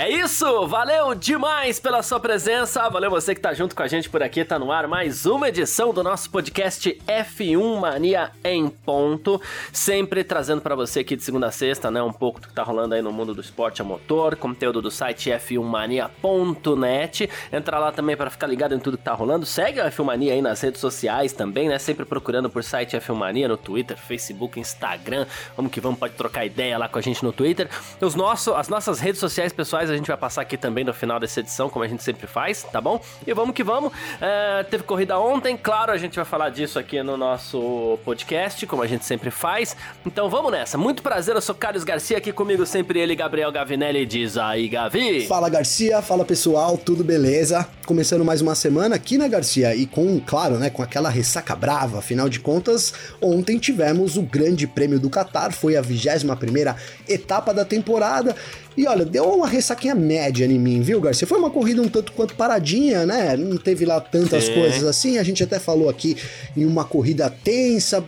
É isso, valeu demais pela sua presença, valeu você que tá junto com a gente por aqui, tá no ar mais uma edição do nosso podcast F1 Mania em ponto, sempre trazendo para você aqui de segunda a sexta, né, um pouco do que tá rolando aí no mundo do esporte a motor, conteúdo do site f1mania.net, entra lá também para ficar ligado em tudo que tá rolando, segue a F1 Mania aí nas redes sociais também, né, sempre procurando por site F1 Mania no Twitter, Facebook, Instagram, vamos que vamos, pode trocar ideia lá com a gente no Twitter, os nossos, as nossas redes sociais pessoais a gente vai passar aqui também no final dessa edição, como a gente sempre faz, tá bom? E vamos que vamos. É, teve corrida ontem, claro, a gente vai falar disso aqui no nosso podcast, como a gente sempre faz. Então vamos nessa. Muito prazer, eu sou Carlos Garcia, aqui comigo sempre ele, Gabriel Gavinelli, diz aí, Gavi. Fala Garcia, fala pessoal, tudo beleza? Começando mais uma semana aqui, né, Garcia? E com, claro, né, com aquela ressaca brava, afinal de contas, ontem tivemos o Grande Prêmio do Qatar, foi a 21 primeira etapa da temporada e olha, deu uma ressaquinha média em mim, viu, Garcia? Foi uma corrida um tanto quanto paradinha, né? Não teve lá tantas Sim. coisas assim. A gente até falou aqui em uma corrida tensa,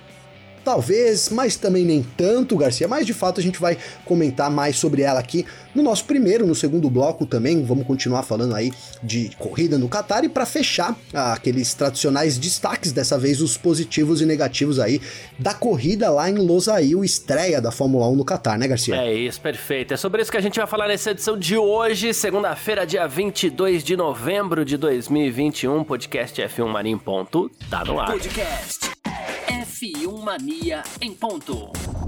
Talvez, mas também nem tanto, Garcia. Mas de fato a gente vai comentar mais sobre ela aqui no nosso primeiro, no segundo bloco também. Vamos continuar falando aí de corrida no Qatar e para fechar aqueles tradicionais destaques, dessa vez os positivos e negativos aí da corrida lá em Losail, estreia da Fórmula 1 no Qatar, né, Garcia? É isso, perfeito. É sobre isso que a gente vai falar nessa edição de hoje, segunda-feira, dia 22 de novembro de 2021, podcast F1 Marim. Ponto, tá no ar. Podcast F1 Mania em ponto.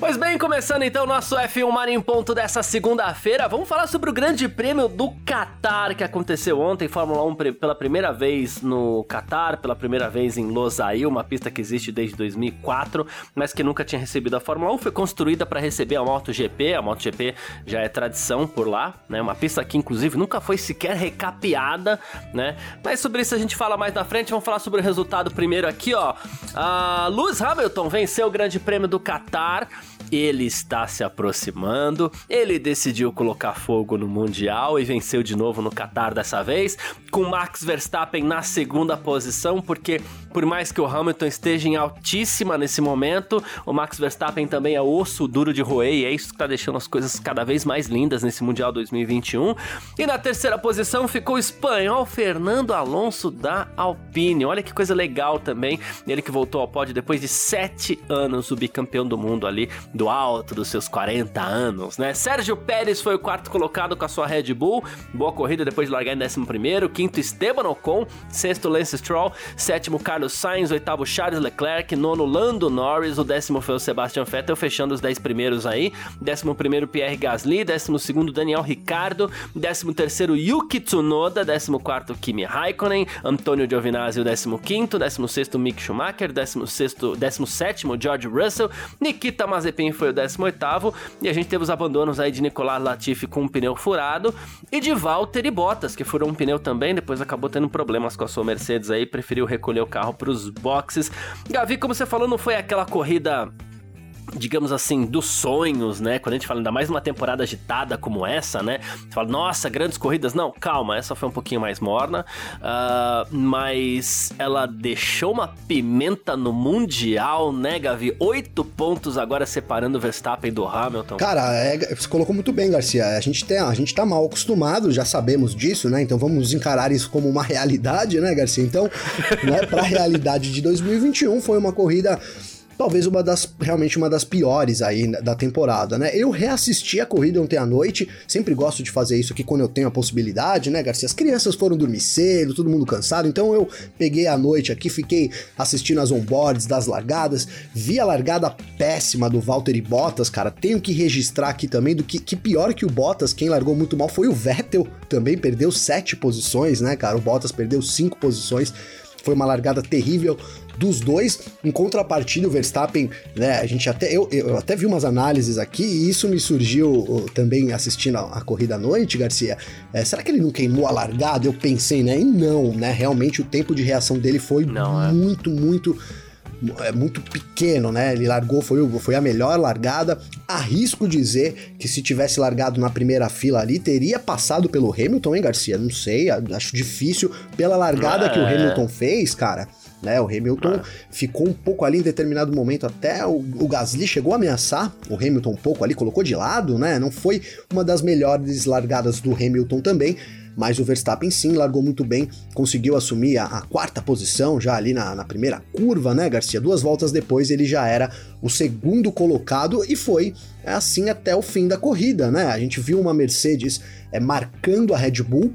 Pois bem, começando então nosso F1 Mania em ponto dessa segunda-feira, vamos falar sobre o Grande Prêmio do Qatar que aconteceu ontem, Fórmula 1 pela primeira vez no Qatar, pela primeira vez em Losail, uma pista que existe desde 2004, mas que nunca tinha recebido a Fórmula 1, foi construída para receber a MotoGP, a MotoGP já é tradição por lá, né? Uma pista que inclusive nunca foi sequer recapeada, né? Mas sobre isso a gente fala mais na frente, vamos falar sobre o resultado primeiro aqui, ó. A Lewis Hamilton venceu o Grande Prêmio do Qatar ele está se aproximando. Ele decidiu colocar fogo no Mundial e venceu de novo no Qatar dessa vez, com Max Verstappen na segunda posição, porque por mais que o Hamilton esteja em altíssima nesse momento, o Max Verstappen também é osso duro de roer e é isso que está deixando as coisas cada vez mais lindas nesse Mundial 2021. E na terceira posição ficou o espanhol Fernando Alonso da Alpine. Olha que coisa legal também. Ele que voltou ao pódio depois de sete anos, o bicampeão do mundo ali do alto dos seus 40 anos, né? Sérgio Pérez foi o quarto colocado com a sua Red Bull. Boa corrida depois de largar em 11 primeiro. Quinto, Esteban Ocon. Sexto, Lance Stroll. Sétimo, Carlos Sainz. Oitavo, Charles Leclerc. Nono, Lando Norris. O décimo foi o Sebastian Vettel, fechando os 10 primeiros aí. Décimo primeiro, Pierre Gasly. Décimo segundo, Daniel Ricardo. Décimo terceiro, Yuki Tsunoda. Décimo quarto, Kimi Raikkonen. Antônio Giovinazzi, o décimo quinto. Décimo sexto, Mick Schumacher. Décimo sexto, décimo sétimo, George Russell. Nikita Mazepin foi o 18º, e a gente teve os abandonos aí de Nicolas Latifi com um pneu furado, e de Valtteri Bottas, que furou um pneu também, depois acabou tendo problemas com a sua Mercedes aí, preferiu recolher o carro para os boxes. Gavi, como você falou, não foi aquela corrida digamos assim, dos sonhos, né? Quando a gente fala ainda mais numa temporada agitada como essa, né? Você fala, nossa, grandes corridas. Não, calma, essa foi um pouquinho mais morna. Uh, mas ela deixou uma pimenta no Mundial, né, Gavi? Oito pontos agora separando o Verstappen do Hamilton. Cara, é, você colocou muito bem, Garcia. A gente, tem, a gente tá mal acostumado, já sabemos disso, né? Então vamos encarar isso como uma realidade, né, Garcia? Então, né, pra realidade de 2021, foi uma corrida talvez uma das realmente uma das piores aí da temporada, né? Eu reassisti a corrida ontem à noite, sempre gosto de fazer isso aqui quando eu tenho a possibilidade, né, Garcia? As crianças foram dormir cedo, todo mundo cansado, então eu peguei a noite aqui, fiquei assistindo as onboards das largadas, vi a largada péssima do Valtteri Bottas, cara. Tenho que registrar aqui também do que, que pior que o Bottas, quem largou muito mal foi o Vettel, também perdeu sete posições, né, cara? O Bottas perdeu cinco posições. foi uma largada terrível dos dois. Em contrapartida, o Verstappen, né, a gente até eu, eu até vi umas análises aqui e isso me surgiu também assistindo a, a corrida à noite, Garcia. É, será que ele não queimou a largada? Eu pensei, né? E não, né? Realmente o tempo de reação dele foi não, é. muito, muito é muito pequeno, né? Ele largou, foi, foi a melhor largada. Arrisco dizer que se tivesse largado na primeira fila ali, teria passado pelo Hamilton, hein, Garcia? Não sei, acho difícil. Pela largada que o é. Hamilton fez, cara, né? O Hamilton ah. ficou um pouco ali em determinado momento, até o, o, Gasly chegou a ameaçar o Hamilton um pouco ali, colocou de lado, né? Não foi uma das melhores largadas do Hamilton também, mas o Verstappen sim largou muito bem, conseguiu assumir a, a quarta posição já ali na, na, primeira curva, né, Garcia? Duas voltas depois ele já era o segundo colocado e foi assim até o fim da corrida, né? A gente viu uma Mercedes é, marcando a Red Bull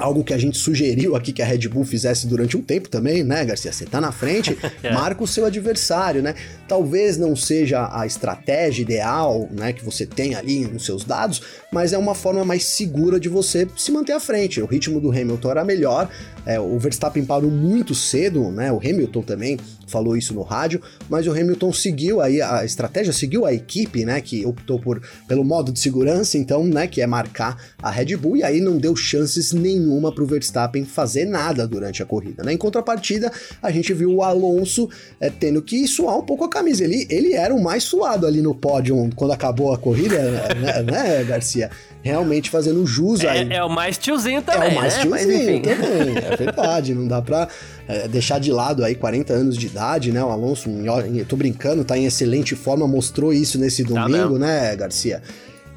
algo que a gente sugeriu aqui que a Red Bull fizesse durante um tempo também, né, Garcia? Você tá na frente, é. marca o seu adversário, né? Talvez não seja a estratégia ideal, né, que você tem ali nos seus dados, mas é uma forma mais segura de você se manter à frente. O ritmo do Hamilton era melhor, é, o Verstappen parou muito cedo, né? O Hamilton também falou isso no rádio, mas o Hamilton seguiu aí a estratégia, seguiu a equipe, né? Que optou por pelo modo de segurança, então, né? Que é marcar a Red Bull e aí não deu chances nenhuma para o Verstappen fazer nada durante a corrida, né? Em contrapartida, a gente viu o Alonso é, tendo que suar um pouco a camisa. Ele, ele era o mais suado ali no pódio quando acabou a corrida, né, né Garcia? Realmente fazendo jus é, aí. É o mais tiozinho também, É o mais né? tiozinho também, é verdade, não dá pra é, deixar de lado aí 40 anos de idade, né? O Alonso, eu tô brincando, tá em excelente forma, mostrou isso nesse tá domingo, tá né, Garcia?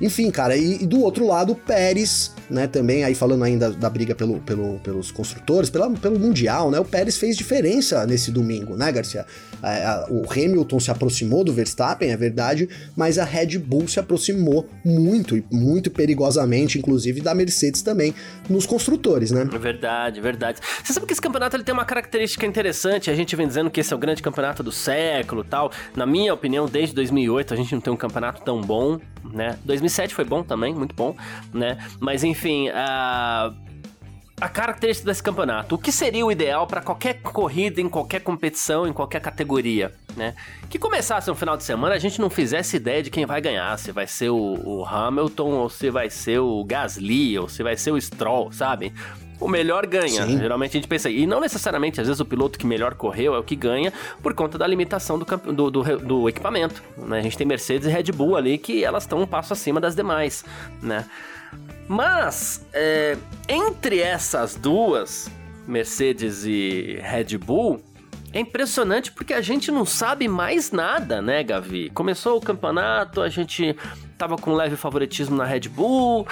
Enfim, cara, e, e, do outro lado, Pérez, né, também aí falando ainda da briga pelo, pelo, pelos construtores, pela, pelo Mundial, né, o Pérez fez diferença nesse domingo, né, Garcia? É, a, o Hamilton se aproximou do Verstappen, é verdade, mas a Red Bull se aproximou muito, e muito perigosamente, inclusive, da Mercedes também, nos construtores, né? Verdade, verdade. Você sabe que esse campeonato ele tem uma característica interessante, a gente vem dizendo que esse é o grande campeonato do século tal. Na minha opinião, desde 2008 a gente não tem um campeonato tão bom, né? 2007 foi bom também, muito bom, né? Mas enfim, a a característica desse campeonato. O que seria o ideal para qualquer corrida, em qualquer competição, em qualquer categoria, né? Que começasse no final de semana, a gente não fizesse ideia de quem vai ganhar, se vai ser o, o Hamilton, ou se vai ser o Gasly, ou se vai ser o Stroll, sabe? O melhor ganha. Sim. Geralmente a gente pensa. E não necessariamente, às vezes, o piloto que melhor correu é o que ganha por conta da limitação do, do, do, do equipamento. Né? A gente tem Mercedes e Red Bull ali que elas estão um passo acima das demais, né? Mas, é, entre essas duas, Mercedes e Red Bull, é impressionante porque a gente não sabe mais nada, né, Gavi? Começou o campeonato, a gente tava com leve favoritismo na Red Bull, uh,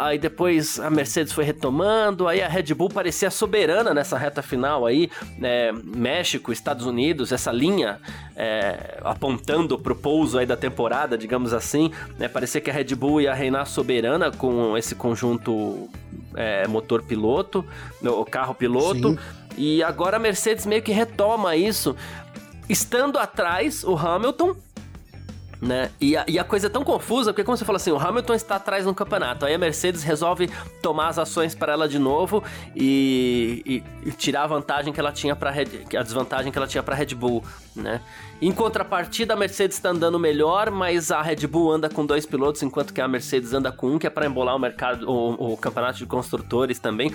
aí depois a Mercedes foi retomando, aí a Red Bull parecia soberana nessa reta final aí, né, México, Estados Unidos, essa linha é, apontando pro pouso aí da temporada, digamos assim, né, parecia que a Red Bull ia reinar soberana com esse conjunto é, motor piloto, o carro piloto, Sim. e agora a Mercedes meio que retoma isso, estando atrás o Hamilton, né? E a, e a, coisa é tão confusa, porque como você fala assim, o Hamilton está atrás no campeonato, aí a Mercedes resolve tomar as ações para ela de novo e, e, e tirar a vantagem que ela tinha para a desvantagem que ela tinha para Red Bull, né? Em contrapartida, a Mercedes está andando melhor, mas a Red Bull anda com dois pilotos, enquanto que a Mercedes anda com um, que é para embolar o mercado, o, o campeonato de construtores também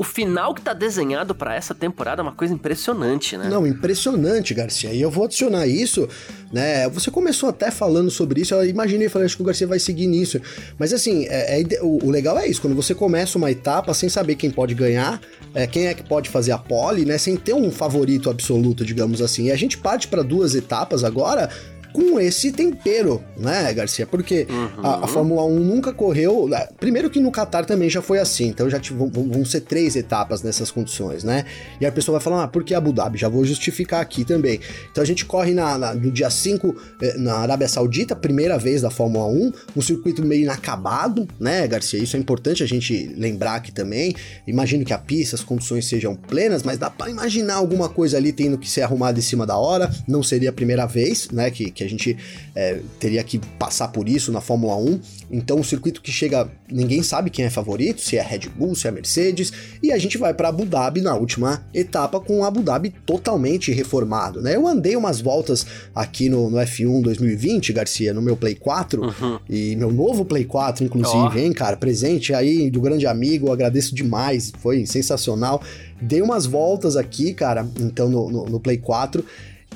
o final que tá desenhado para essa temporada é uma coisa impressionante, né? Não, impressionante, Garcia. E eu vou adicionar isso, né? Você começou até falando sobre isso, eu imaginei, falei, acho que o Garcia vai seguir nisso. Mas assim, é, é, o, o, legal é isso, quando você começa uma etapa sem saber quem pode ganhar, é, quem é que pode fazer a pole, né? Sem ter um favorito absoluto, digamos assim. E a gente parte para duas etapas agora com esse tempero, né, Garcia? Porque uhum. a, a, Fórmula 1 nunca correu. Né, primeiro que no Qatar também já foi assim, então já vão, vão, ser três etapas nessas condições, né? E a pessoa vai falar, ah, por que Abu Dhabi? Já vou justificar aqui também. Então a gente corre na, na, no dia 5 eh, na Arábia Saudita, primeira vez da Fórmula 1, um circuito meio inacabado, né, Garcia? Isso é importante a gente lembrar aqui também. Imagino que a pista, as condições sejam plenas, mas dá para imaginar alguma coisa ali tendo que ser arrumada em cima da hora. Não seria a primeira vez, né, que que a gente é, teria que passar por isso na Fórmula 1. Então, um circuito que chega, ninguém sabe quem é favorito, se é Red Bull, se é Mercedes, e a gente vai para Abu Dhabi na última etapa com Abu Dhabi totalmente reformado, né? Eu andei umas voltas aqui no, no F1 2020, Garcia, no meu Play 4, uhum. e meu novo Play 4, inclusive, oh. hein, cara, presente aí do grande amigo, agradeço demais, foi sensacional. Dei umas voltas aqui, cara, então no, no, no Play 4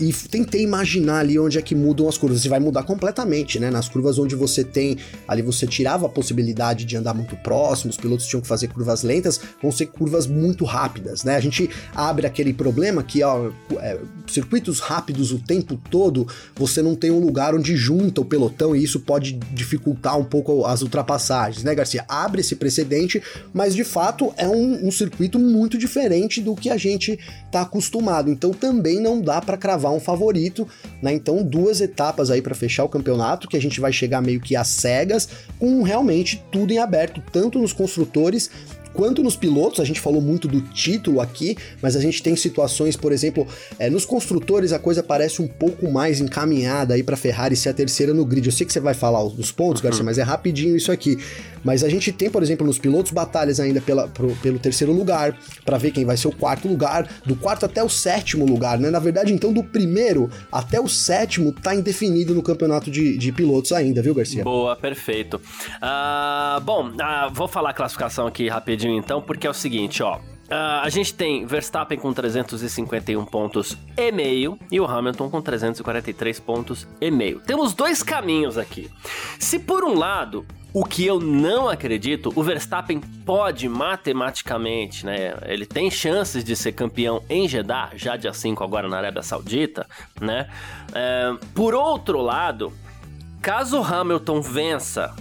e tentei imaginar ali onde é que mudam as curvas. Você vai mudar completamente, né? Nas curvas onde você tem ali você tirava a possibilidade de andar muito próximo, os pilotos tinham que fazer curvas lentas, vão ser curvas muito rápidas, né? A gente abre aquele problema que ó, é, circuitos rápidos o tempo todo, você não tem um lugar onde junta o pelotão e isso pode dificultar um pouco as ultrapassagens, né, Garcia? Abre esse precedente, mas de fato é um, um circuito muito diferente do que a gente tá acostumado. Então também não dá para cravar cravar um favorito, né? Então, duas etapas aí para fechar o campeonato, que a gente vai chegar meio que às cegas, com realmente tudo em aberto, tanto nos construtores quanto nos pilotos, a gente falou muito do título aqui, mas a gente tem situações, por exemplo, é, nos construtores a coisa parece um pouco mais encaminhada aí para Ferrari ser a terceira no grid. Eu sei que você vai falar dos pontos, uhum. Garcia, mas é rapidinho isso aqui. Mas a gente tem, por exemplo, nos pilotos batalhas ainda pela, pro, pelo terceiro lugar, para ver quem vai ser o quarto lugar, do quarto até o sétimo lugar, né? Na verdade, então, do primeiro até o sétimo tá indefinido no campeonato de, de pilotos ainda, viu, Garcia? Boa, perfeito. Uh, bom, uh, vou falar a classificação aqui rapidinho então, porque é o seguinte, ó. Uh, a gente tem Verstappen com 351 pontos e meio e o Hamilton com 343 pontos e meio. Temos dois caminhos aqui. Se por um lado o que eu não acredito, o Verstappen pode matematicamente, né? Ele tem chances de ser campeão em Jeddah, já dia 5 agora na Arábia Saudita, né? É, por outro lado, caso Hamilton vença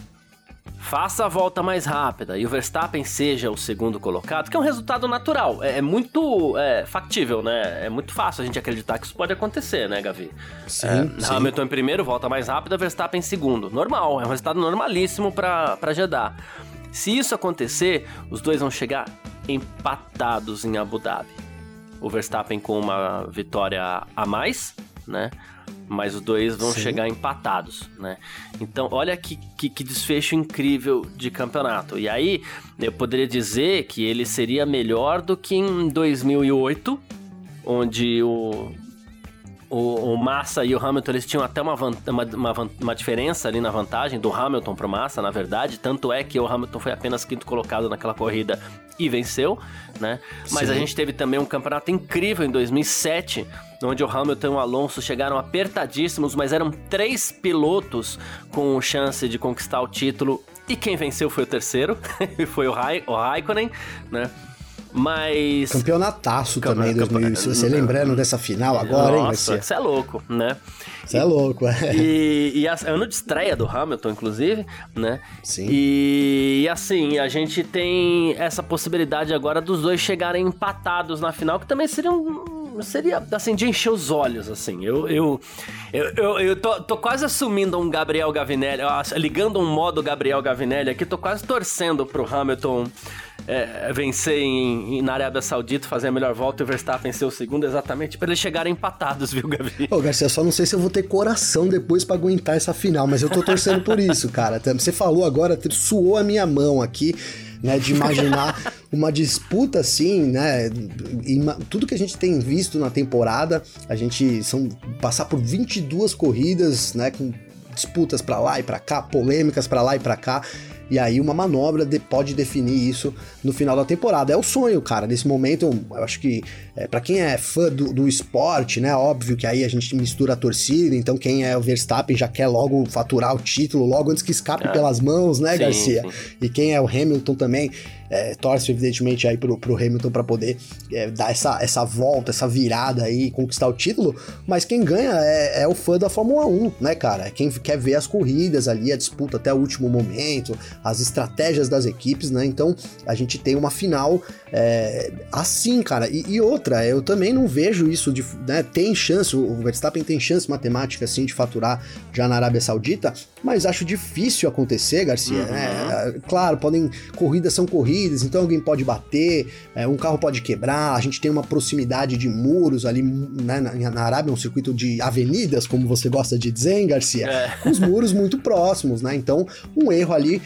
faça a volta mais rápida e o Verstappen seja o segundo colocado, que é um resultado natural. É, é muito é, factível, né? É muito fácil a gente acreditar que isso pode acontecer, né, Gavi? Sim, é, sim. Hamilton em primeiro, volta mais rápida, Verstappen em segundo. Normal, é um resultado normalíssimo para Jeddah. Se isso acontecer, os dois vão chegar empatados em Abu Dhabi. O Verstappen com uma vitória a mais, né? Mas os dois vão Sim. chegar empatados, né? Então, olha que, que, que, desfecho incrível de campeonato. E aí, eu poderia dizer que ele seria melhor do que em 2008, onde o, o, o Massa e o Hamilton eles tinham até uma, uma, uma, uma diferença ali na vantagem do Hamilton pro Massa, na verdade. Tanto é que o Hamilton foi apenas quinto colocado naquela corrida e venceu, né? Mas Sim. a gente teve também um campeonato incrível em 2007, onde o Hamilton e o Alonso chegaram apertadíssimos, mas eram três pilotos com chance de conquistar o título. E quem venceu foi o terceiro, foi o, Ra o Raikkonen, né? Mas. Campeonataço também, 2000, se você lembrando dessa final agora, hein, Nossa, Você é louco, né? Você é louco, é. E, e a, ano de estreia do Hamilton, inclusive, né? Sim. E, e, assim, a gente tem essa possibilidade agora dos dois chegarem empatados na final, que também seria um. Seria, assim, de encher os olhos, assim. Eu, eu, eu, eu, eu tô, tô, quase assumindo um Gabriel Gavinelli, ligando um modo Gabriel Gavinelli aqui, tô quase torcendo pro Hamilton é, vencer em, em, na Arábia Saudita, fazer a melhor volta e o Verstappen ser o segundo, exatamente para eles chegarem empatados, viu, Gavi? Ô, Garcia, só não sei se eu vou ter coração depois para aguentar essa final, mas eu tô torcendo por isso, cara. Você falou agora, suou a minha mão aqui. Né, de imaginar uma disputa assim, né? Tudo que a gente tem visto na temporada, a gente são passar por 22 corridas, né, com disputas para lá e para cá, polêmicas para lá e para cá. E aí uma manobra de, pode definir isso no final da temporada. É o sonho, cara. Nesse momento, eu acho que é, para quem é fã do, do, esporte, né? Óbvio que aí a gente mistura a torcida, então quem é o Verstappen já quer logo faturar o título, logo antes que escape é. pelas mãos, né, sim, Garcia? Sim. E quem é o Hamilton também é, torce evidentemente aí pro, pro Hamilton para poder é, dar essa, essa volta, essa virada aí, conquistar o título, mas quem ganha é, é, o fã da Fórmula 1, né, cara? É quem quer ver as corridas ali, a disputa até o último momento, as estratégias das equipes, né? Então a gente tem uma final é, assim, cara. E, e, outra, eu também não vejo isso de. Né, tem chance, o Verstappen tem chance matemática, assim, de faturar já na Arábia Saudita, mas acho difícil acontecer, Garcia. Uhum. É, claro, podem. Corridas são corridas então alguém pode bater, é, um carro pode quebrar, a gente tem uma proximidade de muros ali, né, na, na Arábia é um circuito de avenidas, como você gosta de dizer, hein, Garcia? É. Com os muros muito próximos, né? Então, um erro ali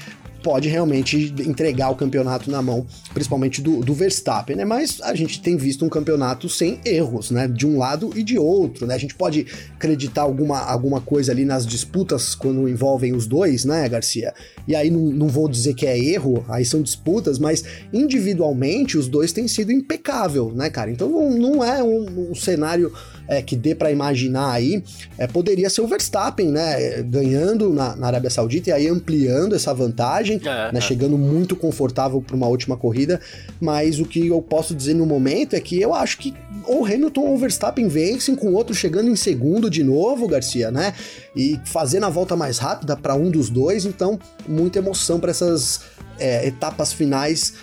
pode realmente entregar o campeonato na mão, principalmente do, do, Verstappen, né? Mas a gente tem visto um campeonato sem erros, né? De um lado e de outro, né? A gente pode acreditar alguma, alguma coisa ali nas disputas quando envolvem os dois, né, Garcia? E aí não, não vou dizer que é erro, aí são disputas, mas individualmente os dois têm sido impecável, né, cara? Então não é um, um cenário é, que dê para imaginar aí, é, poderia ser o Verstappen, né? Ganhando na, na, Arábia Saudita e aí ampliando essa vantagem, é, né, é. chegando muito confortável para uma última corrida. Mas o que eu posso dizer no momento é que eu acho que ou Hamilton ou Verstappen vencem, com o outro chegando em segundo de novo, Garcia, né? E fazendo a volta mais rápida para um dos dois. Então, muita emoção para essas é, etapas finais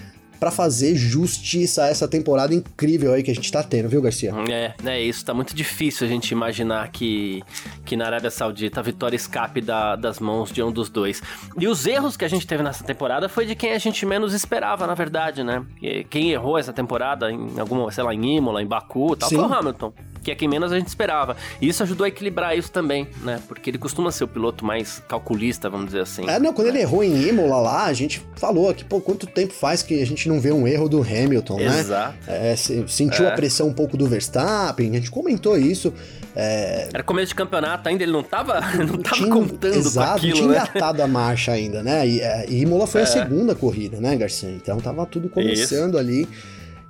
para fazer justiça a essa temporada incrível aí que a gente tá tendo, viu, Garcia? É, é isso. Tá muito difícil a gente imaginar que, que na Arábia Saudita a vitória escape da, das mãos de um dos dois. E os erros que a gente teve nessa temporada foi de quem a gente menos esperava, na verdade, né? Quem errou essa temporada em alguma, sei lá, em Imola, em Baku tal, Sim. foi o Hamilton que é quem menos a gente esperava. E isso ajudou a equilibrar isso também, né? Porque ele costuma ser o piloto mais calculista, vamos dizer assim. É, não, quando ele errou em Imola lá, a gente falou que, pô, quanto tempo faz que a gente não vê um erro do Hamilton, né? Exato. É, sentiu é. a pressão um pouco do Verstappen, a gente comentou isso. É... Era começo de campeonato ainda, ele não tava, não tava tinha, contando exato, com aquilo, tinha né? engatado a marcha ainda, né? E, é, e Imola foi é. a segunda corrida, né, Garcia? Então tava tudo começando isso. ali.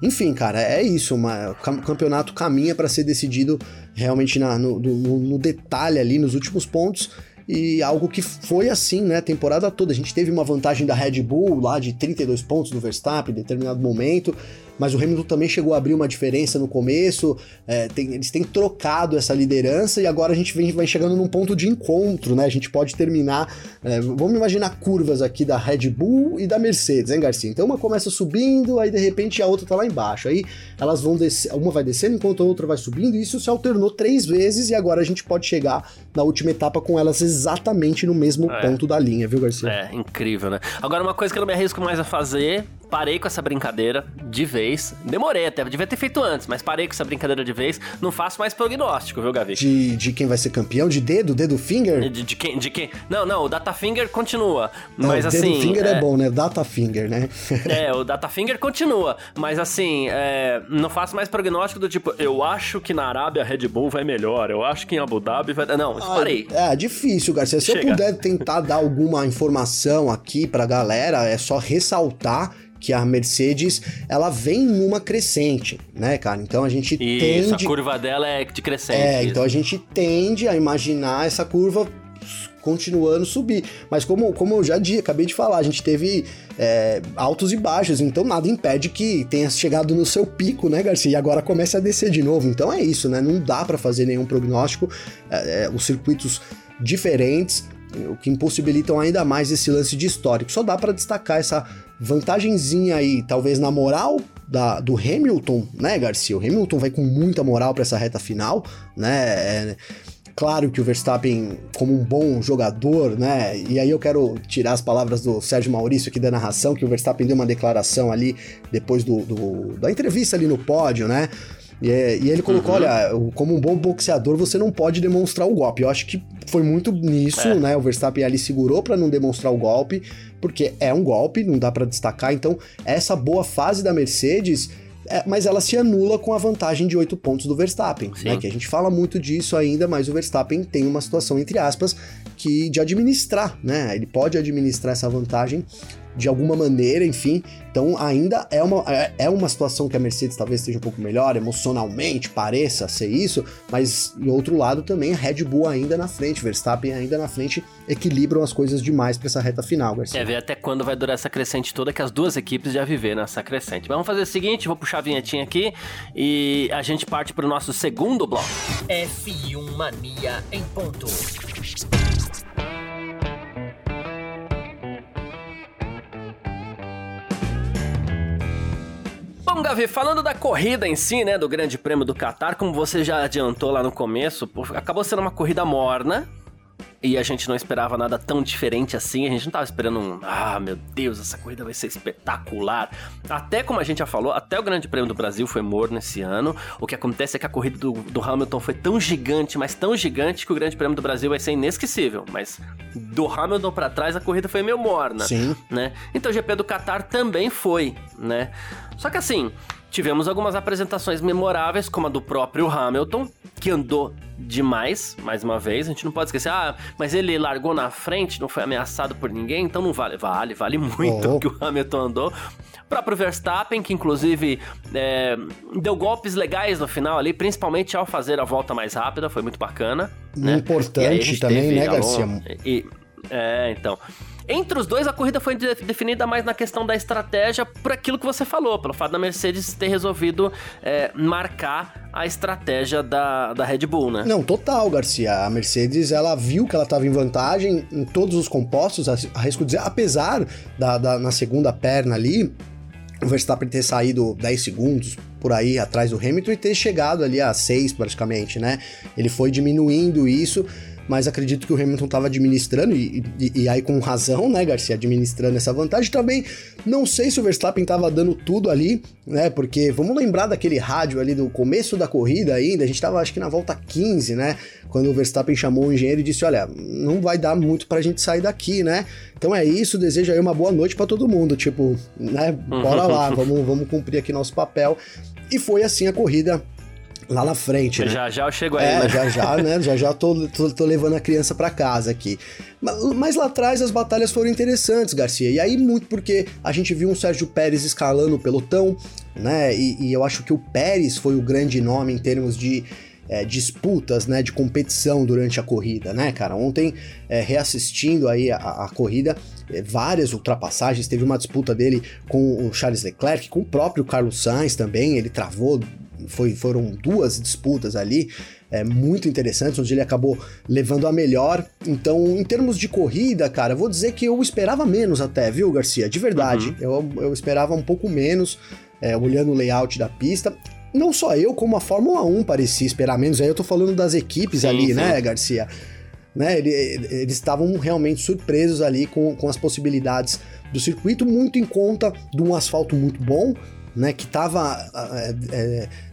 Enfim, cara, é isso. Uma, o campeonato caminha para ser decidido realmente na, no, no, no detalhe ali, nos últimos pontos e algo que foi assim, né, temporada toda. A gente teve uma vantagem da Red Bull lá de 32 pontos no Verstappen em determinado momento, mas o Hamilton também chegou a abrir uma diferença no começo. É, tem, eles têm trocado essa liderança e agora a gente vem, vai chegando num ponto de encontro, né? A gente pode terminar. É, vamos imaginar curvas aqui da Red Bull e da Mercedes, hein, Garcia? Então uma começa subindo, aí de repente a outra tá lá embaixo. Aí elas vão descer, uma vai descendo enquanto a outra vai subindo, e isso se alternou três vezes e agora a gente pode chegar na última etapa com elas exatamente no mesmo é. ponto da linha, viu, Garcia? É, incrível, né? Agora, uma coisa que eu não me arrisco mais a fazer parei com essa brincadeira de vez. Demorei até, devia ter feito antes, mas parei com essa brincadeira de vez. Não faço mais prognóstico, viu, Gavi? De, de quem vai ser campeão? De dedo? Dedo finger? De, de, quem, de quem? Não, não, o Data Finger continua. Não, mas assim. Dedo finger é... é bom, né? Data finger, né? é, o Data Finger continua. Mas assim, é, não faço mais prognóstico do tipo, eu acho que na Arábia a Red Bull vai melhor, eu acho que em Abu Dhabi vai. Não, ah, parei. É, difícil, Garcia. Se Chega. eu puder tentar dar alguma informação aqui pra galera, é só ressaltar que a Mercedes ela vem numa crescente, né, cara? Então a gente isso, tende. a curva dela é de crescente. É, então a gente tende a imaginar essa curva continuando subir. Mas como, como eu já di, acabei de falar, a gente teve é, altos e baixos, então nada impede que tenha chegado no seu pico, né, Garcia? E agora comece a descer de novo. Então é isso, né? Não dá para fazer nenhum prognóstico. É, é, os circuitos diferentes, o que impossibilitam ainda mais esse lance de histórico. Só dá para destacar essa vantagenzinha aí, talvez na moral da, do Hamilton, né, Garcia? O Hamilton vai com muita moral para essa reta final, né? É, claro que o Verstappen, como um bom jogador, né? E aí eu quero tirar as palavras do Sérgio Maurício aqui da narração, que o Verstappen deu uma declaração ali depois do, do da entrevista ali no pódio, né? E, é, e ele colocou: uhum. olha, como um bom boxeador, você não pode demonstrar o golpe. Eu acho que foi muito nisso, é. né? O Verstappen ali segurou para não demonstrar o golpe, porque é um golpe, não dá para destacar. Então, essa boa fase da Mercedes. É, mas ela se anula com a vantagem de 8 pontos do Verstappen, né? Que a gente fala muito disso ainda, mas o Verstappen tem uma situação, entre aspas, que de administrar, né? Ele pode administrar essa vantagem de alguma maneira, enfim. Então ainda é uma, é, é uma situação que a Mercedes talvez esteja um pouco melhor, emocionalmente, pareça ser isso, mas em outro lado também a Red Bull ainda na frente, Verstappen ainda na frente, equilibram as coisas demais para essa reta final, Garcia. É ver até quando vai durar essa crescente toda que as duas equipes já viveram essa crescente. Mas vamos fazer o seguinte, vou puxar a vinhetinha aqui e a gente parte para o nosso segundo bloco. F1 Mania em ponto. Bom, Gavi, falando da corrida em si, né, do Grande Prêmio do Qatar, como você já adiantou lá no começo, acabou sendo uma corrida morna, e a gente não esperava nada tão diferente assim. A gente não tava esperando um, ah, meu Deus, essa corrida vai ser espetacular. Até como a gente já falou, até o Grande Prêmio do Brasil foi morno esse ano. O que acontece é que a corrida do, do Hamilton foi tão gigante, mas tão gigante que o Grande Prêmio do Brasil vai ser inesquecível. Mas do Hamilton para trás a corrida foi meio morna, Sim. né? Então o GP do Qatar também foi, né? Só que assim, tivemos algumas apresentações memoráveis, como a do próprio Hamilton, que andou demais, mais uma vez. A gente não pode esquecer, ah, mas ele largou na frente, não foi ameaçado por ninguém, então não vale. Vale, vale muito Oh. que o Hamilton andou. O próprio Verstappen, que inclusive é, deu golpes legais no final ali, principalmente ao fazer a volta mais rápida, foi muito bacana. né? Importante também, né, Garcia? E, é, então. Entre os dois, a corrida foi de- definida mais na questão da estratégia, por aquilo que você falou, pelo fato da Mercedes ter resolvido é, marcar a estratégia da, da Red Bull, né? Não, total, Garcia. A Mercedes, ela viu que ela estava em vantagem em todos os compostos, arrisco dizer, apesar da, da- na segunda perna ali, o Verstappen ter saído 10 segundos por aí atrás do Hamilton e ter chegado ali a 6 praticamente, né? Ele foi diminuindo isso, mas acredito que o Hamilton estava administrando, e, e- e aí com razão, né, Garcia, administrando essa vantagem. Também não sei se o Verstappen estava dando tudo ali, né? Porque vamos lembrar daquele rádio ali do começo da corrida ainda, a gente estava acho que na volta 15, né? Quando o Verstappen chamou o engenheiro e disse: Olha, não vai dar muito pra gente sair daqui, né? Então é isso, desejo aí uma boa noite pra todo mundo. Tipo, né? Bora lá, vamos, vamos cumprir aqui nosso papel. E foi assim a corrida lá na frente, né? Já já eu chego aí, É, né? já já, né? Já já tô, tô, tô levando a criança pra casa aqui. Mas, mas lá atrás as batalhas foram interessantes, Garcia. E aí muito porque a gente viu um Sérgio Pérez escalando o pelotão, né? E, e eu acho que o Pérez foi o grande nome em termos de é, disputas, né? De competição durante a corrida, né, cara? Ontem, é, reassistindo aí a, a corrida, é, várias ultrapassagens. Teve uma disputa dele com o Charles Leclerc, com o próprio Carlos Sainz também. Ele travou foi, foram duas disputas ali é, muito interessantes, onde ele acabou levando a melhor. Então, em termos de corrida, cara, vou dizer que eu esperava menos até, viu, Garcia? De verdade. Eu, eu esperava um pouco menos, é, olhando o layout da pista. Não só eu, como a Fórmula 1 parecia esperar menos. Aí eu tô falando das equipes Sim, ali, sim. né, Garcia? Né, ele- eles estavam realmente surpresos ali com, com as possibilidades do circuito, muito em conta de um asfalto muito bom, né, que estava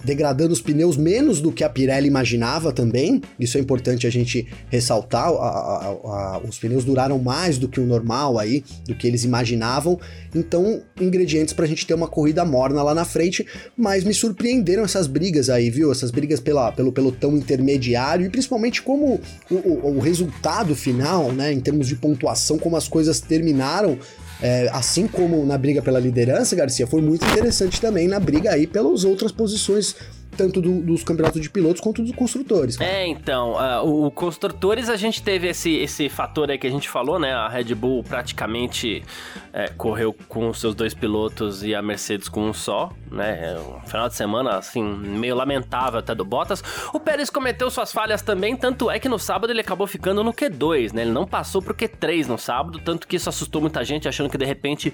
degradando os pneus menos do que a Pirelli imaginava também. Isso é importante a gente ressaltar. a- a- a- os pneus duraram mais do que o normal aí, do que eles imaginavam. Então, ingredientes para a gente ter uma corrida morna lá na frente. Mas me surpreenderam essas brigas aí, viu? Essas brigas pela, pelo pelotão intermediário e principalmente como o, o- o resultado final, né, em termos de pontuação, como as coisas terminaram. É, assim como na briga pela liderança, Garcia, foi muito interessante também na briga aí pelas outras posições, tanto do- dos campeonatos de pilotos quanto dos construtores. É, então, ah, o, o construtores a gente teve esse, esse fator aí que a gente falou, né? A Red Bull praticamente é, correu com os seus dois pilotos e a Mercedes com um só, né? É um final de semana, assim, meio lamentável até do Bottas. O Pérez cometeu suas falhas também, tanto é que no sábado ele acabou ficando no Q2, né? Ele não passou pro Q3 no sábado, tanto que isso assustou muita gente, achando que de repente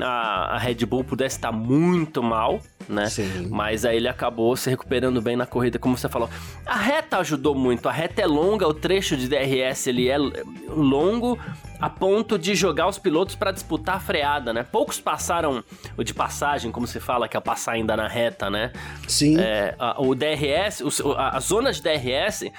a, a Red Bull pudesse estar muito mal, né? Sim. Mas aí ele acabou se recuperando bem na corrida, como você falou. A reta ajudou muito, a reta é longa, o trecho de DRS ele é longo a ponto de jogar os pilotos para disputar a freada, né? Poucos passaram o de passagem, como se fala, que é passar ainda na reta, né? Sim. É, a- o DRS, o- a, a zona de DRS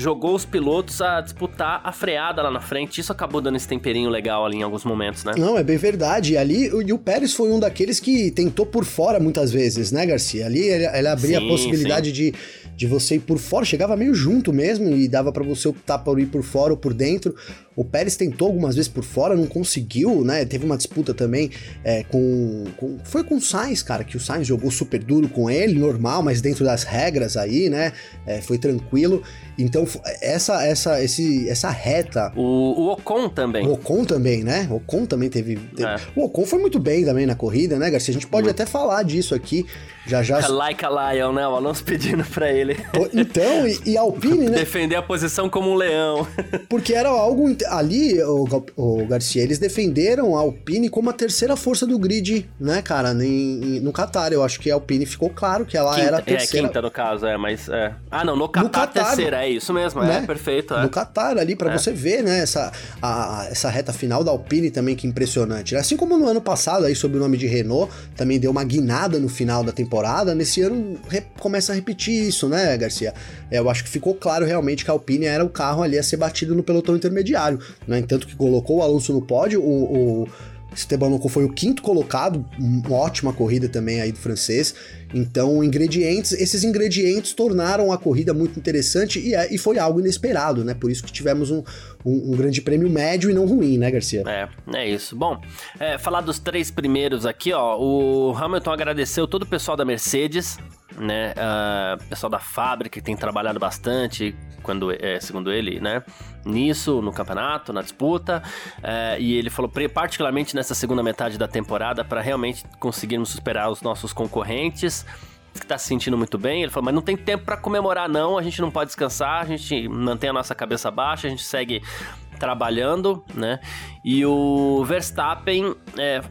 jogou os pilotos a disputar a freada lá na frente. Isso acabou dando esse temperinho legal ali em alguns momentos, né? Não, é bem verdade. Ali, o- e o Pérez foi um daqueles que tentou por fora muitas vezes, né, Garcia? Ali ele, ele abria Sim, a possibilidade de, de você ir por fora, chegava meio junto mesmo e dava pra você optar por ir por fora ou por dentro. O Pérez tentou algumas vezes por fora, não conseguiu, né? Teve uma disputa também é, com, com- Foi com o Sainz, cara, que o Sainz jogou super duro com ele, normal, mas dentro das regras aí, né? É, foi tranquilo. Então, essa, essa, esse, essa reta O, o Ocon também. o Ocon também, né? O Ocon também teve. teve- É. O Ocon foi muito bem também na corrida, né, Garcia? A gente pode até falar disso aqui Já já. Like a lion, né? O Alonso pedindo pra ele. Então, e, e a Alpine, né? Defender a posição como um leão. Porque era algo. Ali, o, o Garcia, eles defenderam a Alpine como a terceira força do grid, né, cara? Nem, no Qatar. Eu acho que a Alpine ficou claro que ela quinta, era a terceira. É, quinta no caso, é, mas. É. Ah, não, no Qatar, no Qatar terceira, é isso mesmo, né? é perfeito. É. No Qatar ali, para é. você ver, né, essa, a, essa reta final da Alpine também que impressionante. Né? Assim como no ano passado, aí, sob o nome de Renault, também deu uma guinada no final da temporada, nesse ano começa a repetir isso, né, Garcia? É, eu acho que ficou claro realmente que a Alpine era o carro ali a ser batido no pelotão intermediário, né? Tanto que colocou o Alonso no pódio, o, o Esteban Ocon foi o quinto colocado, uma ótima corrida também aí do francês. Então, ingredientes, esses ingredientes tornaram a corrida muito interessante e, é, e foi algo inesperado, né? Por isso que tivemos um, um, um, grande prêmio médio e não ruim, né, Garcia? É, é isso. Bom, é, falar dos três primeiros aqui, ó. O Hamilton agradeceu todo o pessoal da Mercedes, né? Uh, pessoal da fábrica que tem trabalhado bastante, quando, é, segundo ele, né? Nisso, no campeonato, na disputa. Uh, e ele falou, particularmente nessa segunda metade da temporada, para realmente conseguirmos superar os nossos concorrentes que tá se sentindo muito bem. Ele falou, mas não tem tempo para comemorar, não. A gente não pode descansar, a gente mantém a nossa cabeça baixa, a gente segue trabalhando, né? E o Verstappen é,